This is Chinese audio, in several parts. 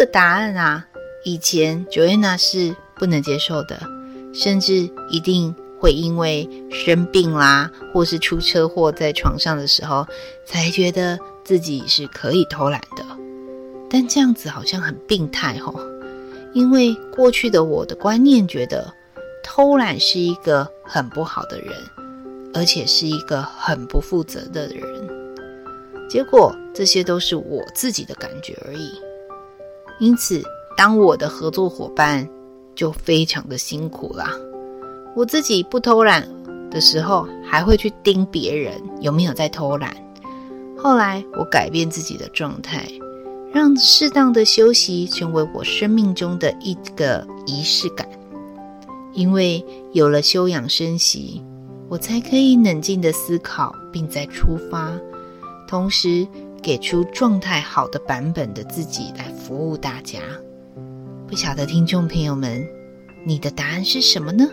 个答案啊，以前 Joanna 是不能接受的，甚至一定会因为生病啦，或是出车祸在床上的时候，才觉得自己是可以偷懒的。但这样子好像很病态吼，因为过去的我的观念觉得偷懒是一个很不好的人，而且是一个很不负责的人。结果这些都是我自己的感觉而已。因此，当我的合作伙伴就非常的辛苦啦。我自己不偷懒的时候，还会去盯别人有没有在偷懒。后来，我改变自己的状态，让适当的休息成为我生命中的一个仪式感。因为有了休养生息，我才可以冷静的思考，并再出发，同时，给出状态好的版本的自己来服务大家。不晓得听众朋友们，你的答案是什么呢？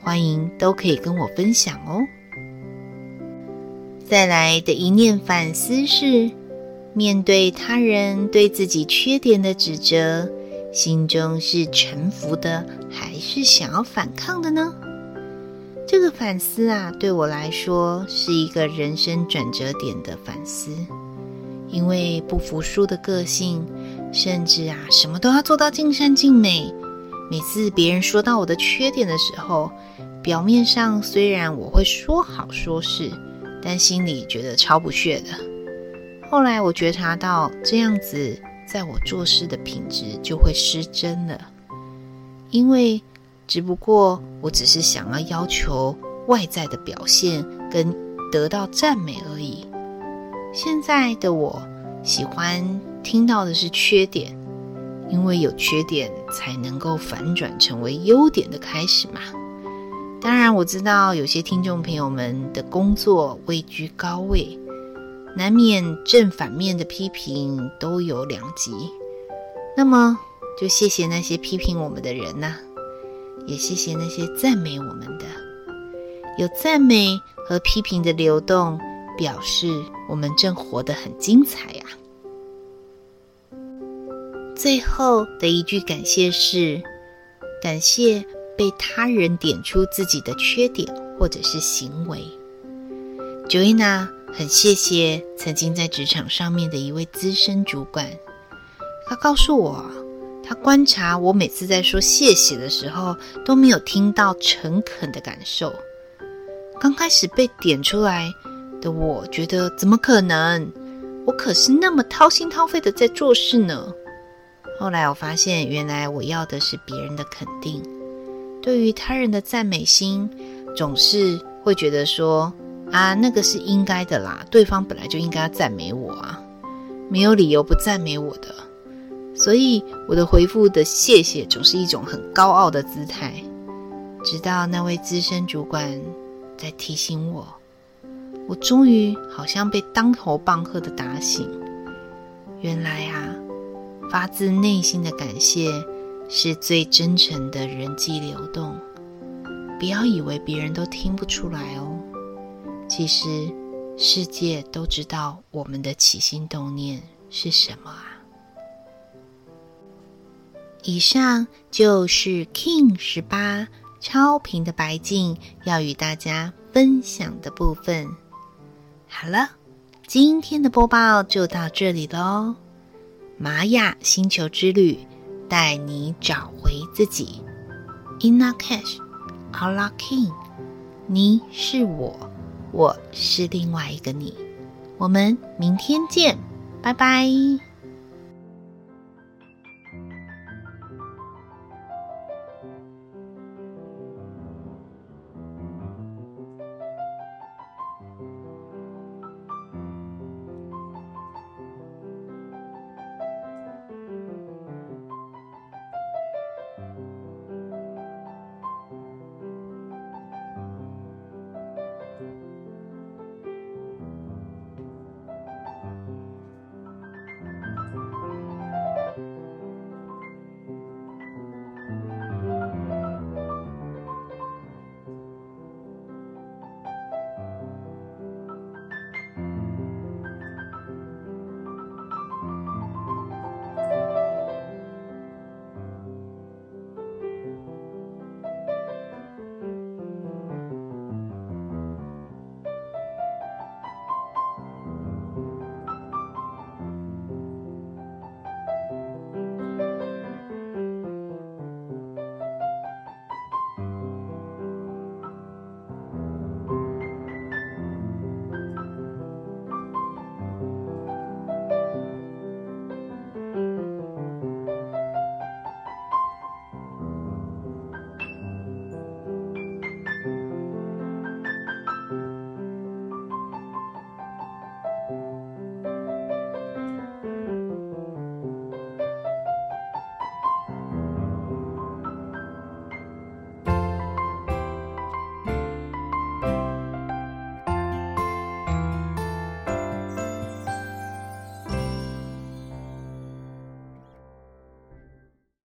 欢迎都可以跟我分享哦。再来的一念反思是：面对他人对自己缺点的指责，心中是臣服的，还是想要反抗的呢？这个反思啊，对我来说是一个人生转折点的反思。因为不服输的个性，甚至啊，什么都要做到尽善尽美。每次别人说到我的缺点的时候，表面上虽然我会说好说是，但心里觉得超不屑的。后来我觉察到这样子，在我做事的品质就会失真了。因为只不过我只是想要要求外在的表现跟得到赞美而已。现在的我喜欢听到的是缺点，因为有缺点才能够反转成为优点的开始嘛。当然，我知道有些听众朋友们的工作位居高位，难免正反面的批评都有两极。那么，就谢谢那些批评我们的人呐，也谢谢那些赞美我们的。有赞美和批评的流动，表示我们正活得很精彩呀！最后的一句感谢是：感谢被他人点出自己的缺点或者是行为。Joanna 很谢谢曾经在职场上面的一位资深主管，他告诉我，他观察我每次在说谢谢的时候都没有听到诚恳的感受。刚开始被点出来。的我觉得怎么可能？我可是那么掏心掏肺的在做事呢。后来我发现，原来我要的是别人的肯定。对于他人的赞美心，总是会觉得说啊，那个是应该的啦，对方本来就应该要赞美我啊，没有理由不赞美我的。所以我的回复的谢谢总是一种很高傲的姿态。直到那位资深主管在提醒我。我终于好像被当头棒喝的打醒。原来啊，发自内心的感谢是最真诚的人际流动。不要以为别人都听不出来哦，其实世界都知道我们的起心动念是什么啊。以上就是 King 十八超频的白镜要与大家分享的部分。好了，今天的播报就到这里喽。玛雅星球之旅，带你找回自己。Inna Cash, Ala King，你是我，我是另外一个你。我们明天见，拜拜。